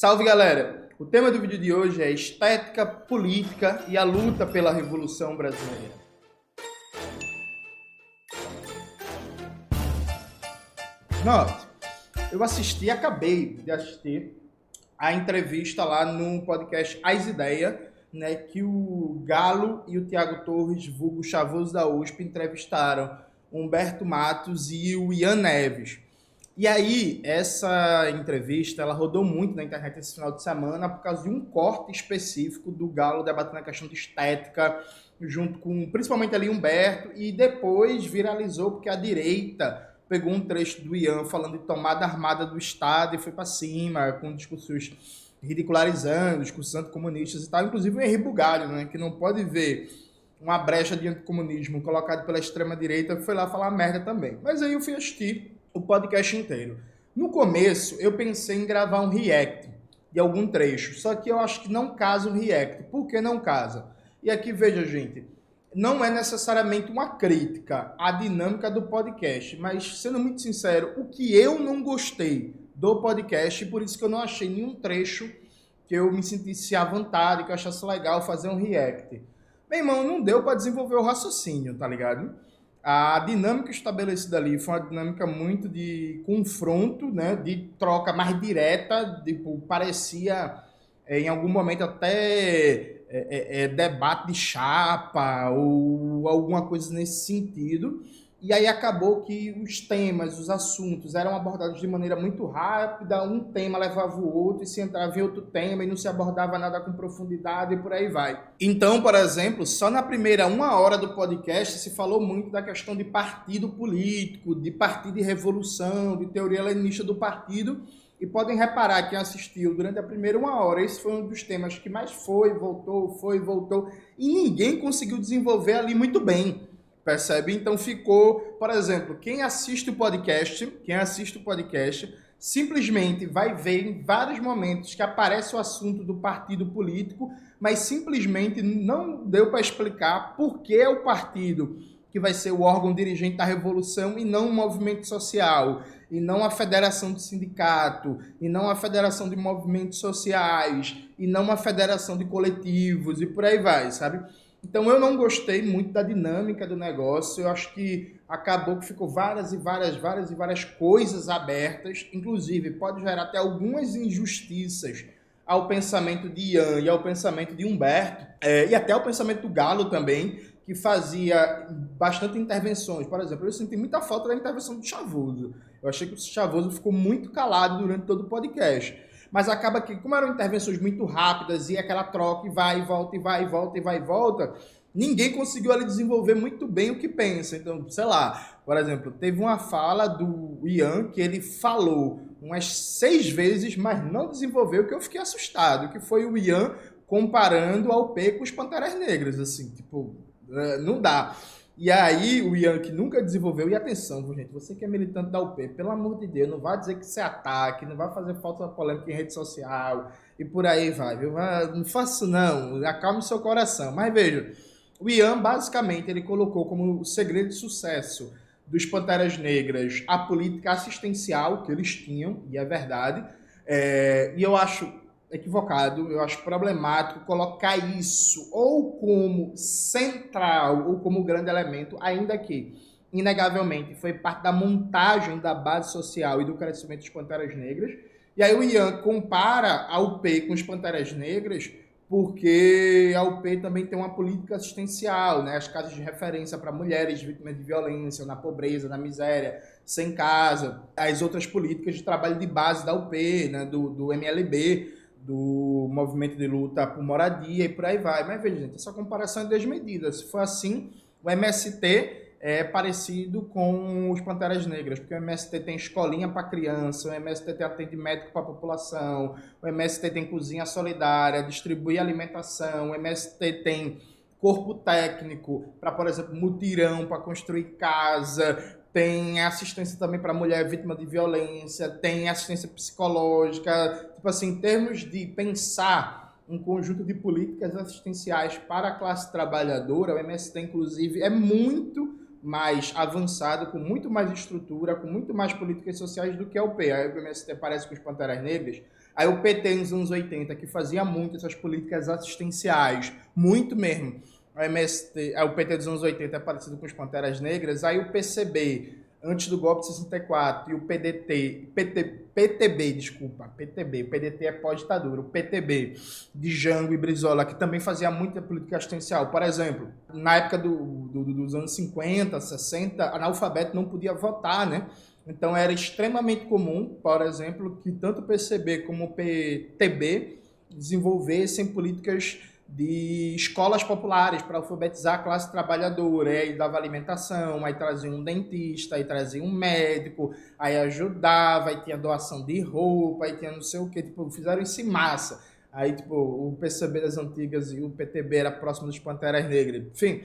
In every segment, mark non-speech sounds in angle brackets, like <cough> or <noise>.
Salve galera! O tema do vídeo de hoje é estética, política e a luta pela Revolução Brasileira. Note, eu assisti, acabei de assistir a entrevista lá no podcast As Ideias, né, que o Galo e o Tiago Torres, vulgo Chavoso da USP, entrevistaram Humberto Matos e o Ian Neves. E aí, essa entrevista, ela rodou muito na internet esse final de semana por causa de um corte específico do Galo debatendo a questão de estética, junto com principalmente ali Humberto, e depois viralizou porque a direita pegou um trecho do Ian falando de tomada armada do Estado e foi para cima, com discursos ridicularizando, discursos anticomunistas e tal, inclusive o Henri Bugalho, né, que não pode ver uma brecha de anticomunismo colocado pela extrema-direita, foi lá falar merda também. Mas aí eu fui assistir o podcast inteiro. No começo, eu pensei em gravar um react de algum trecho, só que eu acho que não casa o react. Por que não casa? E aqui, veja, gente, não é necessariamente uma crítica à dinâmica do podcast, mas, sendo muito sincero, o que eu não gostei do podcast, por isso que eu não achei nenhum trecho que eu me sentisse à vontade, que eu achasse legal fazer um react. Meu irmão, não deu para desenvolver o raciocínio, tá ligado? A dinâmica estabelecida ali foi uma dinâmica muito de confronto, né, de troca mais direta, tipo, parecia é, em algum momento até é, é, debate de chapa ou alguma coisa nesse sentido. E aí acabou que os temas, os assuntos eram abordados de maneira muito rápida, um tema levava o outro e se entrava em outro tema e não se abordava nada com profundidade e por aí vai. Então, por exemplo, só na primeira uma hora do podcast se falou muito da questão de partido político, de partido de revolução, de teoria leninista do partido. E podem reparar, quem assistiu durante a primeira uma hora, esse foi um dos temas que mais foi, voltou, foi, voltou, e ninguém conseguiu desenvolver ali muito bem. Percebe? Então ficou, por exemplo, quem assiste o podcast, quem assiste o podcast, simplesmente vai ver em vários momentos que aparece o assunto do partido político, mas simplesmente não deu para explicar por que é o partido que vai ser o órgão dirigente da revolução e não o movimento social, e não a federação de sindicato, e não a federação de movimentos sociais, e não a federação de coletivos, e por aí vai, sabe? Então eu não gostei muito da dinâmica do negócio. Eu acho que acabou que ficou várias e várias, várias e várias coisas abertas. Inclusive, pode gerar até algumas injustiças ao pensamento de Ian e ao pensamento de Humberto, é, e até ao pensamento do Galo também, que fazia bastante intervenções. Por exemplo, eu senti muita falta da intervenção do Chavoso. Eu achei que o Chavoso ficou muito calado durante todo o podcast mas acaba que, como eram intervenções muito rápidas e aquela troca e vai e volta e vai e volta e vai e volta, ninguém conseguiu ali desenvolver muito bem o que pensa. Então, sei lá, por exemplo, teve uma fala do Ian que ele falou umas seis vezes, mas não desenvolveu, que eu fiquei assustado, que foi o Ian comparando ao P com os Panteras Negras, assim, tipo, é, não dá. E aí o Ian, que nunca desenvolveu, e atenção, gente, você que é militante da UP, pelo amor de Deus, não vai dizer que você é ataque, não vai fazer falta polêmica em rede social e por aí vai, viu? Não faço não, acalme seu coração. Mas veja, o Ian, basicamente, ele colocou como segredo de sucesso dos Panteras Negras a política assistencial que eles tinham, e é verdade, é, e eu acho equivocado, eu acho problemático colocar isso ou como central ou como grande elemento, ainda que, inegavelmente, foi parte da montagem da base social e do crescimento dos Panteras Negras. E aí o Ian compara a UP com os Panteras Negras porque a UP também tem uma política assistencial, né? as casas de referência para mulheres vítimas de violência, na pobreza, na miséria, sem casa, as outras políticas de trabalho de base da UP, né? do, do MLB, do movimento de luta por moradia e por aí vai. Mas veja, gente, essa comparação é desmedida. Se for assim, o MST é parecido com os Panteras Negras, porque o MST tem escolinha para criança, o MST tem atendimento médico para a população, o MST tem cozinha solidária, distribui alimentação, o MST tem corpo técnico para, por exemplo, mutirão para construir casa, tem assistência também para mulher vítima de violência, tem assistência psicológica. Tipo assim, em termos de pensar um conjunto de políticas assistenciais para a classe trabalhadora, o MST, inclusive, é muito mais avançado, com muito mais estrutura, com muito mais políticas sociais do que a UP. A MST parece com os Panteras Negras. Aí o PT nos anos 80, que fazia muito essas políticas assistenciais, muito mesmo. O, MST, o PT dos anos 80 é parecido com os Panteras Negras. Aí o PCB, antes do golpe de 64, e o PDT, PT, PTB, desculpa, PTB, o PDT é pós-ditadura, o PTB de Jango e Brizola, que também fazia muita política assistencial. Por exemplo, na época do, do, dos anos 50, 60, analfabeto não podia votar, né? Então era extremamente comum, por exemplo, que tanto o PCB como o PTB desenvolvessem políticas de escolas populares para alfabetizar a classe trabalhadora. Aí dava alimentação, aí trazia um dentista, aí trazia um médico, aí ajudava, aí tinha doação de roupa, aí tinha não sei o que, tipo, fizeram isso em massa. Aí, tipo, o PCB das antigas e o PTB era próximo dos Panteras Negras. Enfim,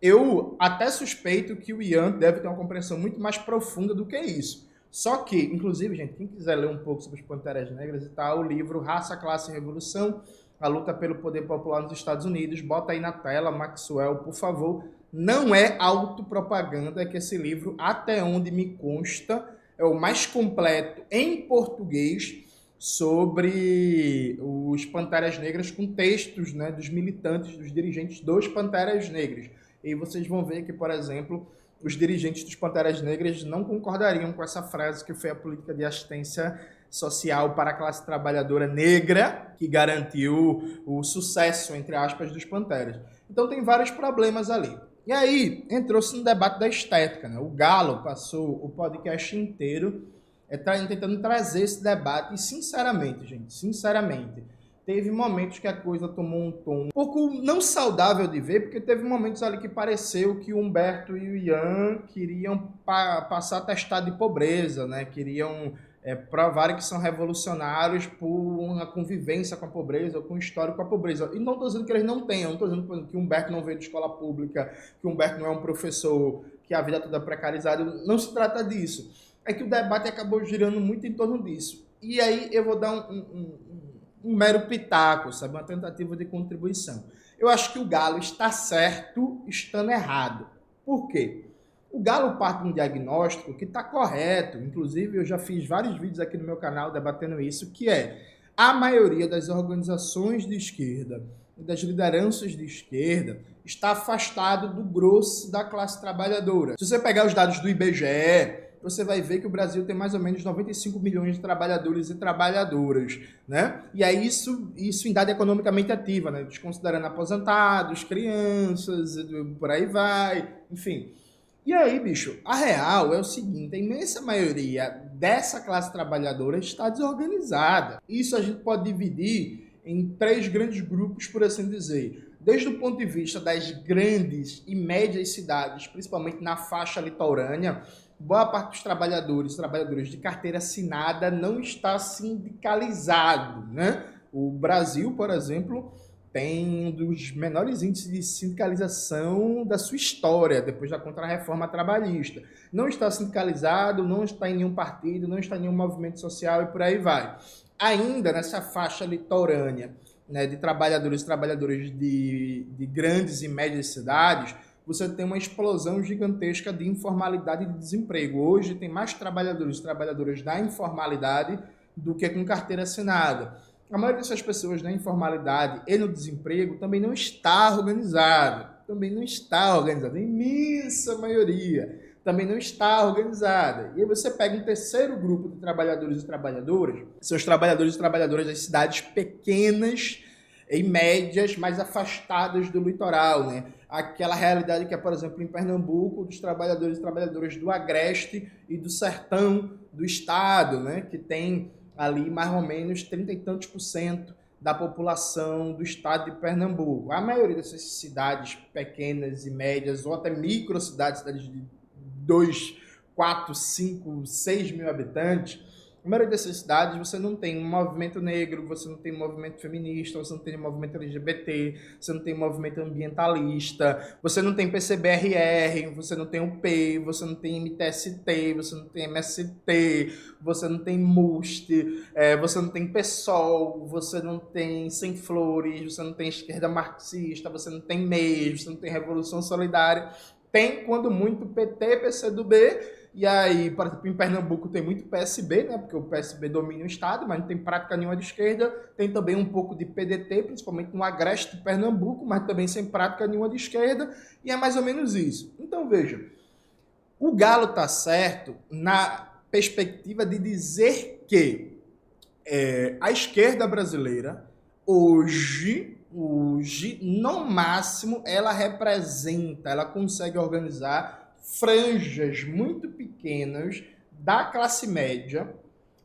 eu até suspeito que o Ian deve ter uma compreensão muito mais profunda do que isso. Só que, inclusive, gente, quem quiser ler um pouco sobre os Panteras Negras e tal, o livro Raça, Classe e Revolução, a luta pelo poder popular nos Estados Unidos. Bota aí na tela, Maxwell, por favor. Não é autopropaganda, é que esse livro, até onde me consta, é o mais completo em português sobre os Panteras Negras, com textos né, dos militantes, dos dirigentes dos Panteras Negras. E vocês vão ver que, por exemplo, os dirigentes dos Panteras Negras não concordariam com essa frase que foi a política de assistência social para a classe trabalhadora negra que garantiu o sucesso, entre aspas, dos Panteras. Então tem vários problemas ali. E aí entrou-se no debate da estética. Né? O Galo passou o podcast inteiro é, tentando trazer esse debate e, sinceramente, gente, sinceramente, teve momentos que a coisa tomou um tom um pouco não saudável de ver, porque teve momentos ali que pareceu que o Humberto e o Ian queriam pa passar testado de pobreza, né? Queriam é, provarem que são revolucionários por uma convivência com a pobreza ou com histórico com a pobreza. E não estou dizendo que eles não tenham, não estou dizendo exemplo, que Humberto não veio de escola pública, que Humberto não é um professor, que a vida toda é precarizada. Não se trata disso. É que o debate acabou girando muito em torno disso. E aí eu vou dar um, um, um, um mero pitaco, sabe? Uma tentativa de contribuição. Eu acho que o Galo está certo estando errado. Por quê? O Galo parte de um diagnóstico que está correto, inclusive eu já fiz vários vídeos aqui no meu canal debatendo isso, que é a maioria das organizações de esquerda e das lideranças de esquerda está afastado do grosso da classe trabalhadora. Se você pegar os dados do IBGE, você vai ver que o Brasil tem mais ou menos 95 milhões de trabalhadores e trabalhadoras, né? E aí isso, isso em dado economicamente ativa, né? Desconsiderando aposentados, crianças, por aí vai, enfim. E aí, bicho, a real é o seguinte: a imensa maioria dessa classe trabalhadora está desorganizada. Isso a gente pode dividir em três grandes grupos, por assim dizer. Desde o ponto de vista das grandes e médias cidades, principalmente na faixa litorânea, boa parte dos trabalhadores, trabalhadores de carteira assinada, não está sindicalizado, né? O Brasil, por exemplo, tem um dos menores índices de sindicalização da sua história, depois da contrarreforma trabalhista. Não está sindicalizado, não está em nenhum partido, não está em nenhum movimento social e por aí vai. Ainda nessa faixa litorânea né, de trabalhadores e trabalhadoras de, de grandes e médias cidades, você tem uma explosão gigantesca de informalidade e de desemprego. Hoje tem mais trabalhadores e trabalhadoras da informalidade do que com carteira assinada a maioria dessas pessoas na informalidade e no desemprego também não está organizada. Também não está organizada. A imensa maioria também não está organizada. E aí você pega um terceiro grupo de trabalhadores e trabalhadoras, são os trabalhadores e trabalhadoras das cidades pequenas e médias, mais afastadas do litoral, né? Aquela realidade que é, por exemplo, em Pernambuco, dos trabalhadores e trabalhadoras do agreste e do sertão do estado, né? Que tem ali mais ou menos 30 e tantos por cento da população do estado de Pernambuco. A maioria dessas cidades pequenas e médias, ou até micro cidades, cidades de 2, 4, 5, 6 mil habitantes, na maioria dessas cidades você não tem um movimento negro, você não tem um movimento feminista, você não tem um movimento LGBT, você não tem um movimento ambientalista, você não tem PCBRR, você não tem o P, você não tem MTST, você não tem MST, você não tem MUST, é, você não tem PSOL, você não tem Sem Flores, você não tem esquerda marxista, você não tem MEI, você não tem Revolução Solidária. Tem, quando muito, PT, PCdoB E aí, por exemplo, em Pernambuco tem muito PSB, né? Porque o PSB domina o estado, mas não tem prática nenhuma de esquerda. Tem também um pouco de PDT, principalmente no agreste de Pernambuco, mas também sem prática nenhuma de esquerda. E é mais ou menos isso. Então, veja, o Galo tá certo na perspectiva de dizer que é, a esquerda brasileira hoje, hoje, no máximo, ela representa, ela consegue organizar franjas muito pequenas da classe média,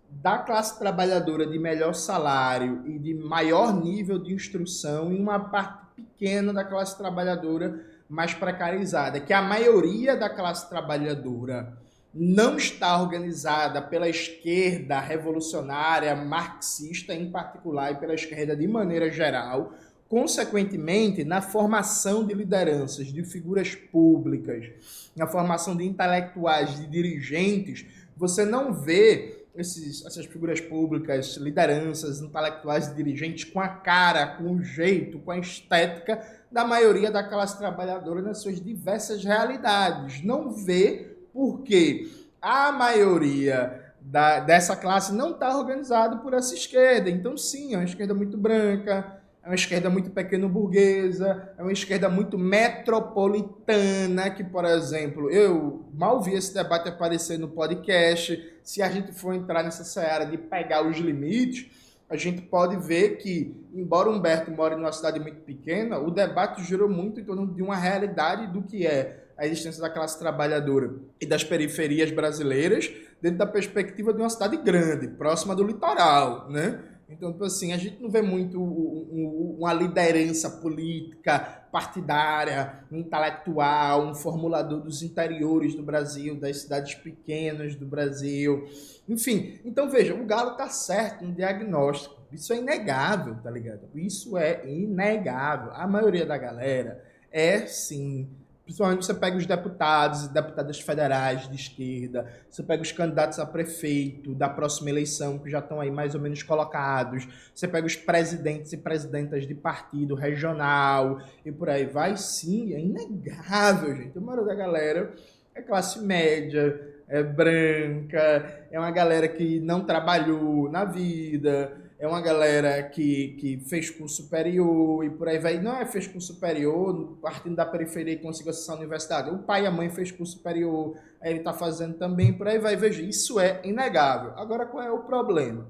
da classe trabalhadora de melhor salário e de maior nível de instrução e uma parte pequena da classe trabalhadora mais precarizada, que a maioria da classe trabalhadora não está organizada pela esquerda revolucionária, marxista em particular, e pela esquerda de maneira geral, consequentemente, na formação de lideranças, de figuras públicas, na formação de intelectuais, de dirigentes, você não vê esses, essas figuras públicas, lideranças, intelectuais e dirigentes com a cara, com o jeito, com a estética da maioria da classe trabalhadora nas suas diversas realidades. Não vê porque a maioria da, dessa classe não está organizada por essa esquerda. Então, sim, é uma esquerda muito branca, é uma esquerda muito pequeno-burguesa, é uma esquerda muito metropolitana, que, por exemplo, eu mal vi esse debate aparecer no podcast. Se a gente for entrar nessa seara de pegar os limites, a gente pode ver que, embora Humberto more numa cidade muito pequena, o debate girou muito em torno de uma realidade do que é a existência da classe trabalhadora e das periferias brasileiras dentro da perspectiva de uma cidade grande, próxima do litoral, né? Então, tipo assim, a gente não vê muito uma liderança política, partidária, intelectual, um formulador dos interiores do Brasil, das cidades pequenas do Brasil. Enfim, então veja, o Galo tá certo no diagnóstico. Isso é inegável, tá ligado? Isso é inegável. A maioria da galera é sim Principalmente você pega os deputados e deputadas federais de esquerda, você pega os candidatos a prefeito da próxima eleição, que já estão aí mais ou menos colocados, você pega os presidentes e presidentas de partido regional e por aí vai. Sim, é inegável, gente. A maioria da galera é classe média, é branca, é uma galera que não trabalhou na vida, é uma galera que, que fez curso superior e por aí vai. Não é fez curso superior, partindo da periferia e conseguiu acessar a universidade. O pai e a mãe fez curso superior, aí ele está fazendo também, por aí vai. Veja, isso é inegável. Agora, qual é o problema?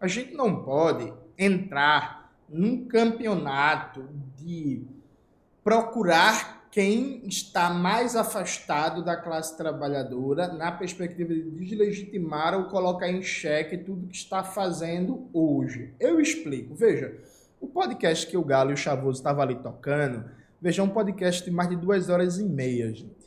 A gente não pode entrar num campeonato de procurar quem está mais afastado da classe trabalhadora na perspectiva de deslegitimar ou colocar em xeque tudo que está fazendo hoje. Eu explico. Veja, o podcast que o Galo e o Chavoso estavam ali tocando, veja, é um podcast de mais de duas horas e meia, gente.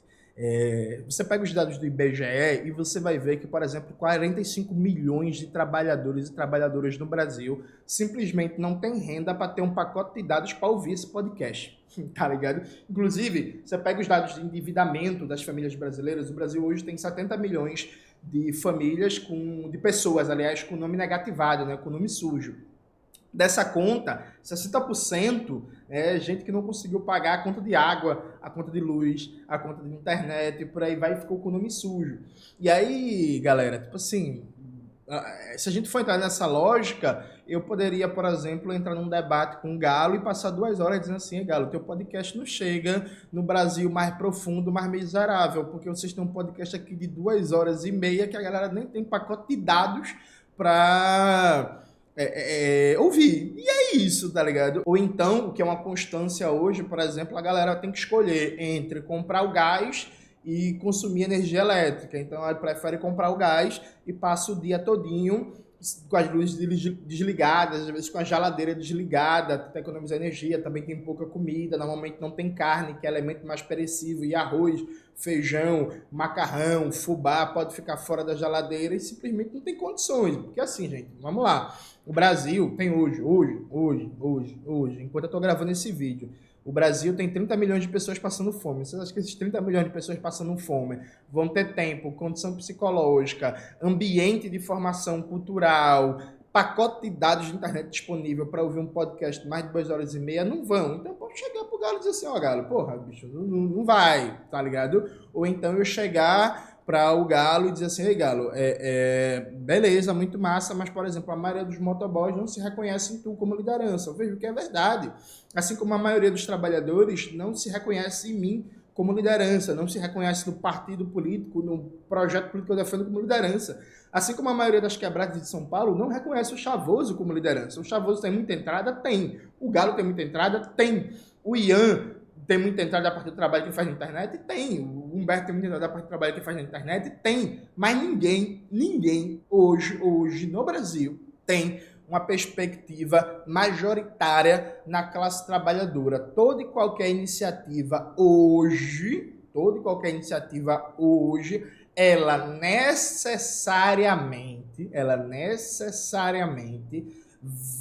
É, você pega os dados do IBGE e você vai ver que, por exemplo, 45 milhões de trabalhadores e trabalhadoras no Brasil simplesmente não têm renda para ter um pacote de dados para ouvir esse podcast. <laughs> Tá ligado? Inclusive, você pega os dados de endividamento das famílias brasileiras, o Brasil hoje tem 70 milhões de famílias com de pessoas, aliás, com nome negativado, né, com nome sujo. Dessa conta, 60% é gente que não conseguiu pagar a conta de água, a conta de luz, a conta de internet, e por aí vai e ficou com o nome sujo. E aí, galera, tipo assim, se a gente for entrar nessa lógica, eu poderia, por exemplo, entrar num debate com o Galo e passar duas horas dizendo assim, Galo, teu podcast não chega no Brasil mais profundo, mais miserável, porque vocês têm um podcast aqui de duas horas e meia que a galera nem tem pacote de dados para é, é, é, ouvir. E é isso, tá ligado? Ou então, o que é uma constância hoje, por exemplo, a galera tem que escolher entre comprar o gás e consumir energia elétrica. Então, ela prefere comprar o gás e passa o dia todinho com as luzes desligadas, às vezes com a geladeira desligada, tenta economizar energia, também tem pouca comida, normalmente não tem carne, que é elemento mais perecível, e arroz, feijão, macarrão, fubá, pode ficar fora da geladeira e simplesmente não tem condições. Porque assim, gente, vamos lá. O Brasil tem hoje, hoje, hoje, hoje, hoje, enquanto eu estou gravando esse vídeo, o Brasil tem 30 milhões de pessoas passando fome. Vocês acham que esses 30 milhões de pessoas passando fome vão ter tempo, condição psicológica, ambiente de formação cultural, pacote de dados de internet disponível para ouvir um podcast mais de duas horas e meia? Não vão. Então pode chegar pro Galo e dizer assim, ó, oh, Galo, porra, bicho, não, não vai, tá ligado? Ou então eu chegar para o Galo e dizer assim, ei Galo, é, é, beleza, muito massa, mas, por exemplo, a maioria dos motoboys não se reconhece em tu como liderança. Eu vejo que é verdade. Assim como a maioria dos trabalhadores não se reconhece em mim como liderança, não se reconhece no partido político, no projeto político que eu defendo como liderança. Assim como a maioria das quebradas de São Paulo não reconhece o Chavoso como liderança. O Chavoso tem muita entrada? Tem. O Galo tem muita entrada? Tem. O Ian tem muita entrada a partir do trabalho que faz na internet? Tem. Humberto tem muita entrada a partir do trabalho que faz na internet? Tem. Mas ninguém, ninguém hoje, hoje no Brasil tem uma perspectiva majoritária na classe trabalhadora. Toda e qualquer iniciativa hoje, toda e qualquer iniciativa hoje, ela necessariamente, ela necessariamente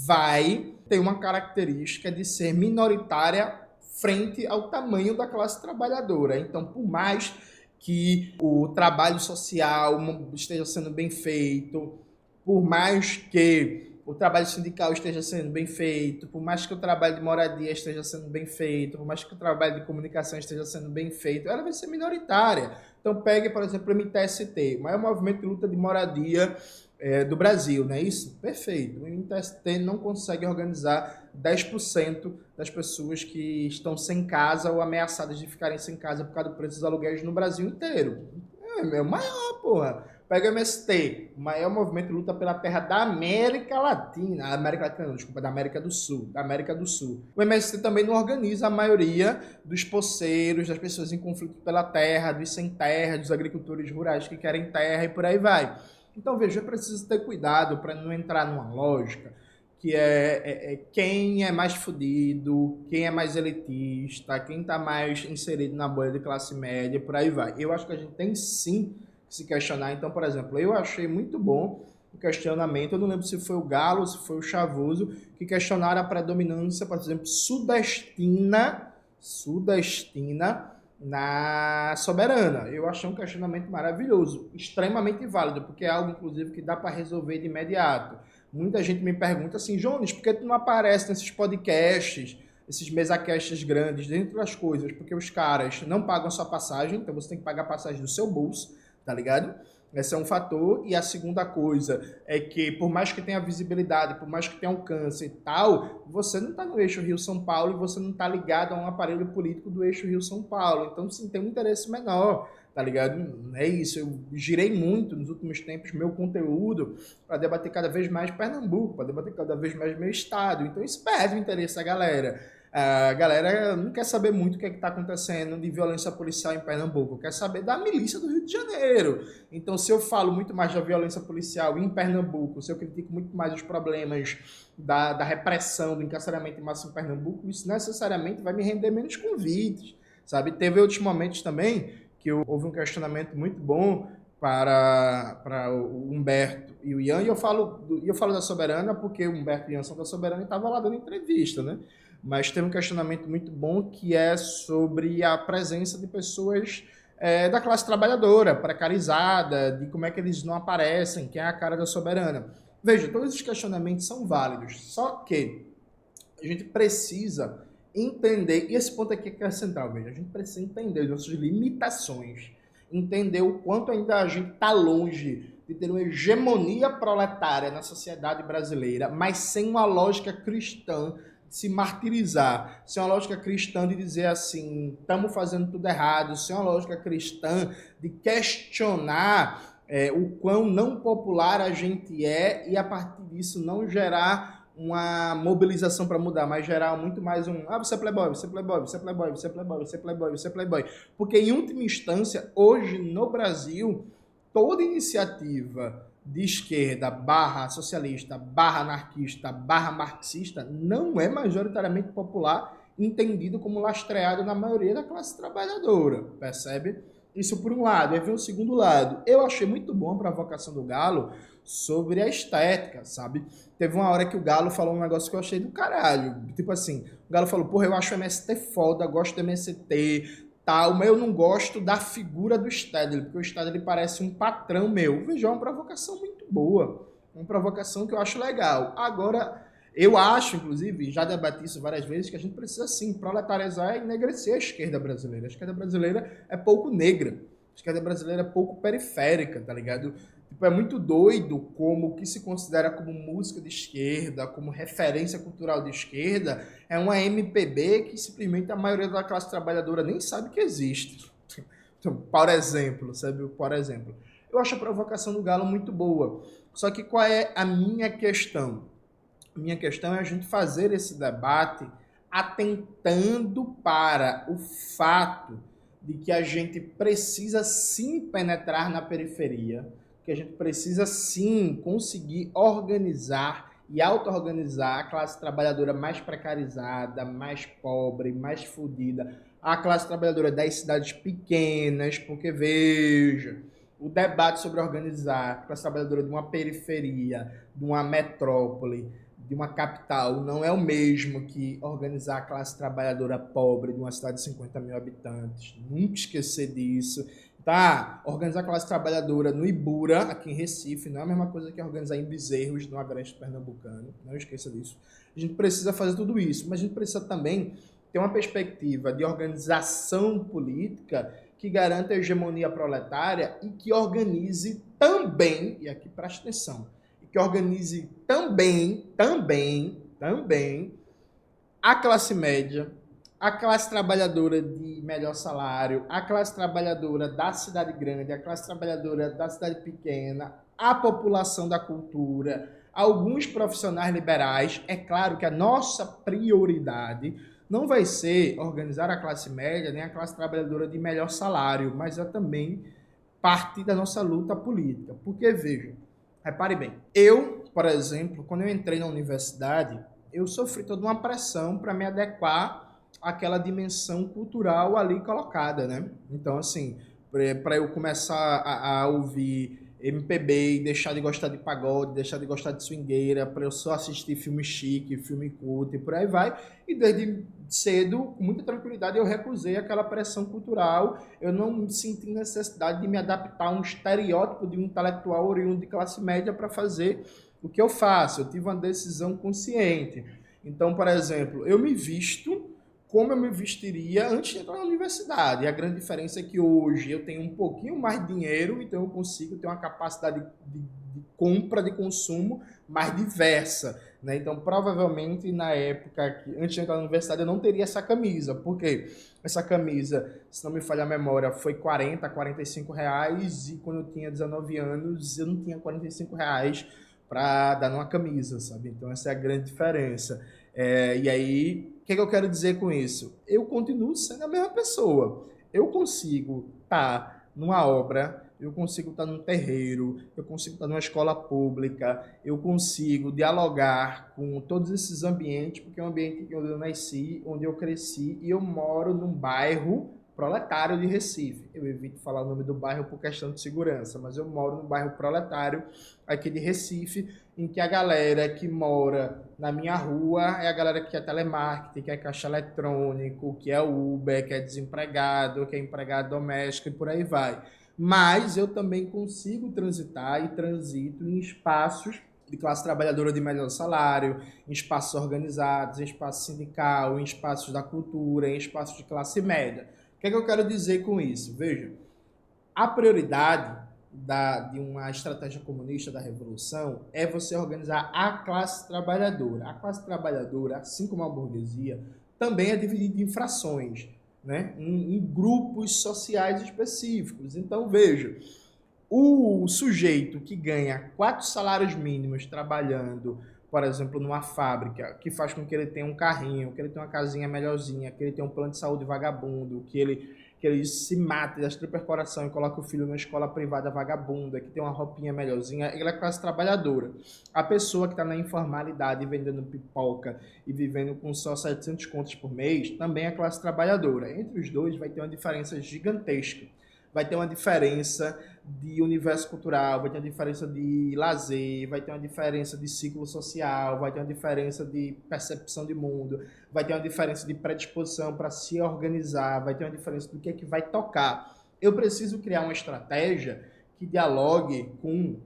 vai ter uma característica de ser minoritária frente ao tamanho da classe trabalhadora. Então, por mais que o trabalho social esteja sendo bem feito, por mais que o trabalho sindical esteja sendo bem feito, por mais que o trabalho de moradia esteja sendo bem feito, por mais que o trabalho de comunicação esteja sendo bem feito, ela vai ser minoritária. Então pegue, por exemplo, o MTST, o maior movimento de luta de moradia é, do Brasil, não é isso? Perfeito. O MTST não consegue organizar 10% das pessoas que estão sem casa ou ameaçadas de ficarem sem casa por causa do preço dos aluguéis no Brasil inteiro. É, é o maior, porra. Pega o MST, o maior movimento de luta pela terra da América Latina. América Latina, não, desculpa, da América do Sul. Da América do Sul. O MST também não organiza a maioria dos poceiros, das pessoas em conflito pela terra, dos sem terra, dos agricultores rurais que querem terra e por aí vai. Então, veja, eu preciso ter cuidado para não entrar numa lógica que é, é, é, quem é mais fudido, quem é mais elitista, quem está mais inserido na bolha de classe média, por aí vai. Eu acho que a gente tem sim se questionar. Então, por exemplo, eu achei muito bom o questionamento, eu não lembro se foi o Galo, se foi o Chavoso, que questionaram a predominância, por exemplo, sudestina, sudestina na soberana. Eu achei um questionamento maravilhoso, extremamente válido, porque é algo, inclusive, que dá para resolver de imediato. Muita gente me pergunta assim, Jones, por que tu não aparece nesses podcasts, esses mesacasts grandes, dentro das coisas? Porque os caras não pagam sua passagem, então você tem que pagar a passagem do seu bolso tá ligado? Esse é um fator. E a segunda coisa é que, por mais que tenha visibilidade, por mais que tenha alcance e tal, você não está no eixo Rio-São Paulo e você não está ligado a um aparelho político do eixo Rio-São Paulo. Então, sim, tem um interesse menor, tá ligado? É isso. Eu girei muito nos últimos tempos meu conteúdo para debater cada vez mais Pernambuco, para debater cada vez mais meu estado. Então, isso perde o interesse da galera. A galera não quer saber muito o que é está acontecendo de violência policial em Pernambuco, quer saber da milícia do Rio de Janeiro. Então, se eu falo muito mais da violência policial em Pernambuco, se eu critico muito mais os problemas da, da repressão, do encarceramento em massa em Pernambuco, isso necessariamente vai me render menos convites, sabe? Teve outros momentos também que houve um questionamento muito bom para, para o Humberto e o Ian, e eu falo, eu falo da Soberana porque o Humberto e o Ian são da Soberana e estava lá dando entrevista, né? Mas tem um questionamento muito bom que é sobre a presença de pessoas é, da classe trabalhadora, precarizada, de como é que eles não aparecem, quem é a cara da soberana. Veja, todos os questionamentos são válidos, só que a gente precisa entender, e esse ponto aqui é é central, veja, a gente precisa entender as nossas limitações, entender o quanto ainda a gente está longe de ter uma hegemonia proletária na sociedade brasileira, mas sem uma lógica cristã se martirizar, se é uma lógica cristã de dizer assim, estamos fazendo tudo errado, se é uma lógica cristã de questionar é, o quão não popular a gente é e a partir disso não gerar uma mobilização para mudar, mas gerar muito mais um, ah, você é playboy, você é playboy, você é playboy, você é playboy, você é playboy, você é playboy. Porque em última instância, hoje no Brasil, toda iniciativa de esquerda, barra socialista, barra anarquista, barra marxista, não é majoritariamente popular, entendido como lastreado na maioria da classe trabalhadora, percebe? Isso por um lado. Aí vem o segundo lado. Eu achei muito bom a provocação do Galo sobre a estética, sabe? Teve uma hora que o Galo falou um negócio que eu achei do caralho. Tipo assim, o Galo falou, porra, eu acho o MST foda, gosto do MST, tal, mas eu não gosto da figura do Stadler, porque o Stadler parece um patrão meu. Veja, é uma provocação muito boa, uma provocação que eu acho legal. Agora, eu acho, inclusive, já debati isso várias vezes, que a gente precisa sim proletarizar e enegrecer a esquerda brasileira. A esquerda brasileira é pouco negra. A esquerda brasileira é pouco periférica, tá ligado? Tipo, é muito doido como o que se considera como música de esquerda, como referência cultural de esquerda, é uma MPB que simplesmente a maioria da classe trabalhadora nem sabe que existe. <laughs> Então, por exemplo, sabe? Por exemplo. Eu acho a provocação do Galo muito boa. Só que qual é a minha questão? Minha questão é a gente fazer esse debate atentando para o fato de que a gente precisa sim penetrar na periferia, que a gente precisa sim conseguir organizar e auto-organizar a classe trabalhadora mais precarizada, mais pobre, mais fodida, a classe trabalhadora das cidades pequenas, porque veja, o debate sobre organizar a classe trabalhadora de uma periferia, de uma metrópole, de uma capital não é o mesmo que organizar a classe trabalhadora pobre de uma cidade de 50 mil habitantes. Nunca esquecer disso. Tá? Organizar a classe trabalhadora no Ibura, aqui em Recife, não é a mesma coisa que organizar em Bezerros, no Agreste Pernambucano. Não esqueça disso. A gente precisa fazer tudo isso, mas a gente precisa também ter uma perspectiva de organização política que garanta a hegemonia proletária e que organize também, e aqui preste atenção, que organize também, também, também a classe média, a classe trabalhadora de melhor salário, a classe trabalhadora da cidade grande, a classe trabalhadora da cidade pequena, a população da cultura, alguns profissionais liberais. É claro que a nossa prioridade não vai ser organizar a classe média nem a classe trabalhadora de melhor salário, mas é também parte da nossa luta política. Porque, veja, Repare bem, eu, por exemplo, quando eu entrei na universidade, eu sofri toda uma pressão para me adequar àquela dimensão cultural ali colocada, né? Então, assim, para eu começar a, a ouvir MPB e deixar de gostar de pagode, deixar de gostar de swingueira, para eu só assistir filme chique, filme culto e por aí vai. E desde cedo, com muita tranquilidade, eu recusei aquela pressão cultural. Eu não senti necessidade de me adaptar a um estereótipo de um intelectual oriundo de classe média para fazer o que eu faço. Eu tive uma decisão consciente. Então, por exemplo, eu me visto como eu me vestiria antes de entrar na universidade. E a grande diferença é que hoje eu tenho um pouquinho mais de dinheiro, então eu consigo ter uma capacidade de, de compra, de consumo mais diversa. Né? Então, provavelmente, na época, que, antes de entrar na universidade, eu não teria essa camisa. Por quê? Essa camisa, se não me falha a memória, foi 40, 45 reais. E quando eu tinha 19 anos, eu não tinha 45 reais para dar numa camisa, sabe? Então, essa é a grande diferença. É, e aí, que, que eu quero dizer com isso? Eu continuo sendo a mesma pessoa. Eu consigo estar tá numa obra, eu consigo estar tá num terreiro, eu consigo estar tá numa escola pública, eu consigo dialogar com todos esses ambientes, porque é um ambiente onde eu nasci, onde eu cresci, e eu moro num bairro proletário de Recife. Eu evito falar o nome do bairro por questão de segurança, mas eu moro no bairro proletário aqui de Recife, em que a galera que mora na minha rua é a galera que é telemarketing, que é caixa eletrônico, que é Uber, que é desempregado, que é empregado doméstico e por aí vai. Mas eu também consigo transitar e transito em espaços de classe trabalhadora de melhor salário, em espaços organizados, em espaço sindical, em espaços da cultura, em espaços de classe média. O que, é que eu quero dizer com isso? Veja, a prioridade da, de uma estratégia comunista da revolução é você organizar a classe trabalhadora. A classe trabalhadora, assim como a burguesia, também é dividida em frações, né? em, em grupos sociais específicos. Então, veja, o sujeito que ganha quatro salários mínimos trabalhando por exemplo, numa fábrica, que faz com que ele tenha um carrinho, que ele tenha uma casinha melhorzinha, que ele tenha um plano de saúde vagabundo, que ele, que ele se mate das tripas coração e coloque o filho numa escola privada vagabunda, que tem uma roupinha melhorzinha, ele é classe trabalhadora. A pessoa que está na informalidade vendendo pipoca e vivendo com só 700 contos por mês, também é classe trabalhadora. Entre os dois vai ter uma diferença gigantesca vai ter uma diferença de universo cultural, vai ter uma diferença de lazer, vai ter uma diferença de ciclo social, vai ter uma diferença de percepção de mundo, vai ter uma diferença de predisposição para se organizar, vai ter uma diferença do que é que vai tocar. Eu preciso criar uma estratégia que dialogue com,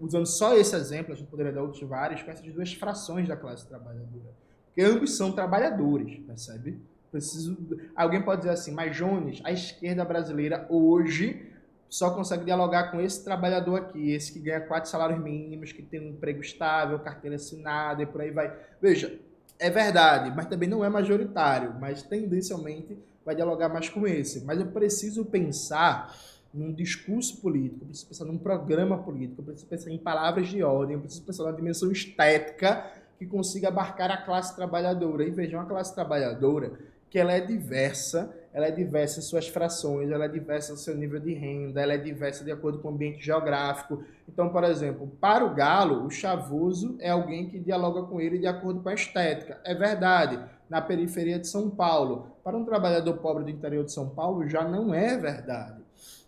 usando só esse exemplo, a gente poderia dar outros vários, com essas duas frações da classe trabalhadora. Porque ambos são trabalhadores, percebe? Preciso. Alguém pode dizer assim, mas Jones, a esquerda brasileira hoje só consegue dialogar com esse trabalhador aqui, esse que ganha quatro salários mínimos, que tem um emprego estável, carteira assinada e por aí vai. Veja, é verdade, mas também não é majoritário, mas tendencialmente vai dialogar mais com esse. Mas eu preciso pensar num discurso político, eu preciso pensar num programa político, eu preciso pensar em palavras de ordem, eu preciso pensar na dimensão estética que consiga abarcar a classe trabalhadora. E vejam, a classe trabalhadora que ela é diversa, ela é diversa em suas frações, ela é diversa no seu nível de renda, ela é diversa de acordo com o ambiente geográfico. Então, por exemplo, para o galo, o chavoso é alguém que dialoga com ele de acordo com a estética. É verdade, na periferia de São Paulo. Para um trabalhador pobre do interior de São Paulo, já não é verdade.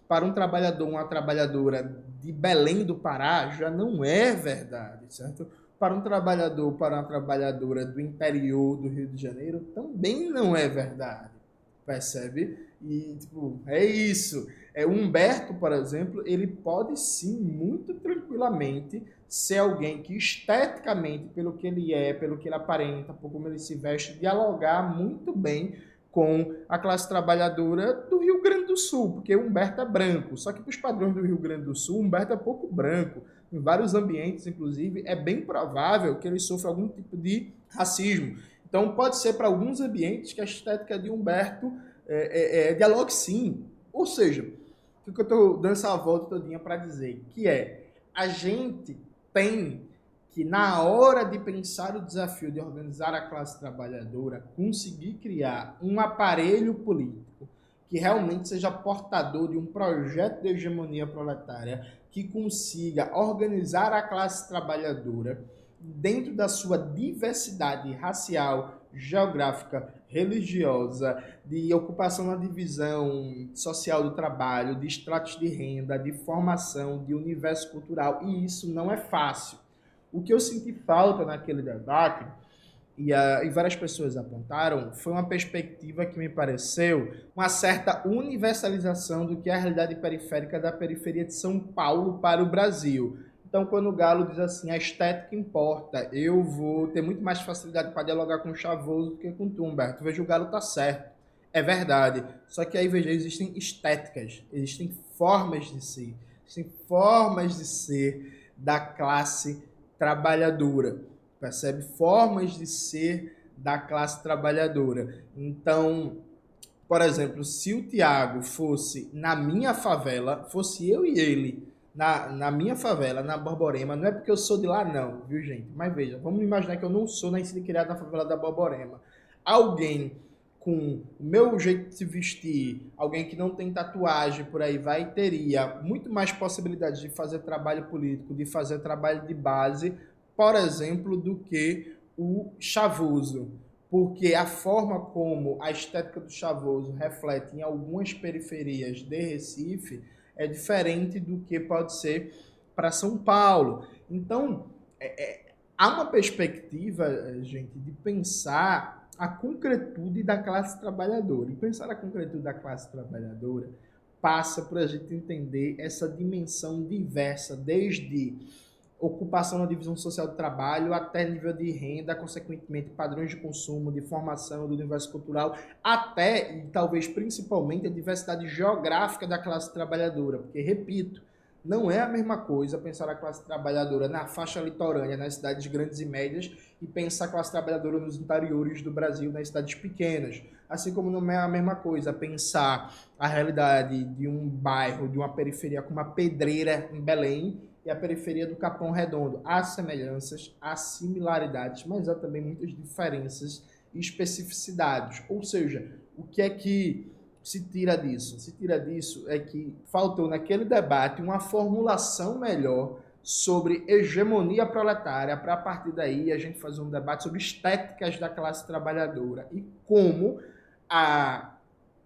Para um trabalhador, uma trabalhadora de Belém do Pará, já não é verdade, certo? Para um trabalhador, para uma trabalhadora do interior do Rio de Janeiro, também não é verdade. Percebe? E, tipo, é isso. É, o Humberto, por exemplo, ele pode sim, muito tranquilamente, ser alguém que esteticamente, pelo que ele é, pelo que ele aparenta, por como ele se veste, dialogar muito bem com a classe trabalhadora do Rio Grande do Sul, porque Humberto é branco. Só que para os padrões do Rio Grande do Sul, Humberto é pouco branco em vários ambientes, inclusive, é bem provável que ele sofra algum tipo de racismo. Então, pode ser para alguns ambientes que a estética de Humberto é, é, é dialogue sim. Ou seja, o que eu estou dando essa volta todinha para dizer? Que é, a gente tem que, na hora de pensar o desafio de organizar a classe trabalhadora, conseguir criar um aparelho político que realmente seja portador de um projeto de hegemonia proletária que consiga organizar a classe trabalhadora dentro da sua diversidade racial, geográfica, religiosa, de ocupação na divisão social do trabalho, de estratos de renda, de formação, de universo cultural, e isso não é fácil. O que eu senti falta naquele debate e, a, e várias pessoas apontaram, foi uma perspectiva que me pareceu uma certa universalização do que é a realidade periférica da periferia de São Paulo para o Brasil. Então, quando o Galo diz assim, a estética importa, eu vou ter muito mais facilidade para dialogar com o Chavoso do que com o Humberto. Veja, o Galo tá certo. É verdade. Só que aí, veja, existem estéticas, existem formas de ser, existem formas de ser da classe trabalhadora percebe formas de ser da classe trabalhadora. Então, por exemplo, se o Tiago fosse na minha favela, fosse eu e ele na, na minha favela, na Borborema, não é porque eu sou de lá, não, viu, gente? Mas veja, vamos imaginar que eu não sou nascido e criado na favela da Borborema. Alguém com o meu jeito de se vestir, alguém que não tem tatuagem por aí vai, teria muito mais possibilidades de fazer trabalho político, de fazer trabalho de base, por exemplo, do que o chavoso, porque a forma como a estética do chavoso reflete em algumas periferias de Recife é diferente do que pode ser para São Paulo. Então, é, é, há uma perspectiva, gente, de pensar a concretude da classe trabalhadora. E pensar a concretude da classe trabalhadora passa por a gente entender essa dimensão diversa, desde ocupação na divisão social do trabalho, até nível de renda, consequentemente padrões de consumo, de formação do universo cultural, até e talvez principalmente a diversidade geográfica da classe trabalhadora, porque repito, não é a mesma coisa pensar a classe trabalhadora na faixa litorânea, nas cidades grandes e médias, e pensar a classe trabalhadora nos interiores do Brasil, nas cidades pequenas. Assim como não é a mesma coisa pensar a realidade de um bairro, de uma periferia como a Pedreira, em Belém, e a periferia do Capão Redondo. Há semelhanças, há similaridades, mas há também muitas diferenças e especificidades. Ou seja, o que é que se tira disso? Se tira disso é que faltou naquele debate uma formulação melhor sobre hegemonia proletária, para a partir daí a gente fazer um debate sobre estéticas da classe trabalhadora e como a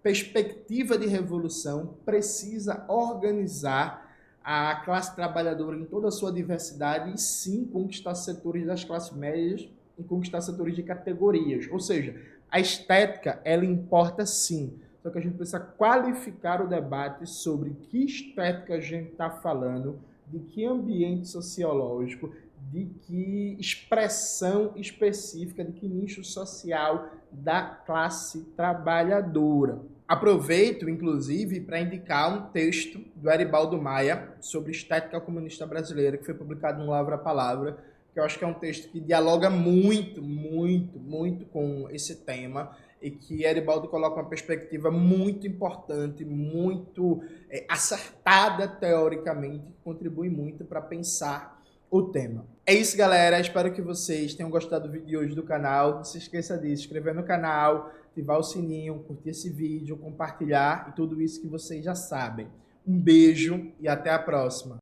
perspectiva de revolução precisa organizar a classe trabalhadora em toda a sua diversidade e sim conquistar setores das classes médias e conquistar setores de categorias. Ou seja, a estética, ela importa sim. Só que a gente precisa qualificar o debate sobre que estética a gente está falando, de que ambiente sociológico, de que expressão específica, de que nicho social da classe trabalhadora. Aproveito, inclusive, para indicar um texto do Eribaldo Maia sobre estética comunista brasileira, que foi publicado no Lavra Palavra, que eu acho que é um texto que dialoga muito, muito, muito com esse tema e que Eribaldo coloca uma perspectiva muito importante, muito é, acertada teoricamente, que contribui muito para pensar o tema. É isso, galera. Espero que vocês tenham gostado do vídeo de hoje do canal. Não se esqueça de se inscrever no canal, ativar o sininho, curtir esse vídeo, compartilhar e tudo isso que vocês já sabem. Um beijo e até a próxima.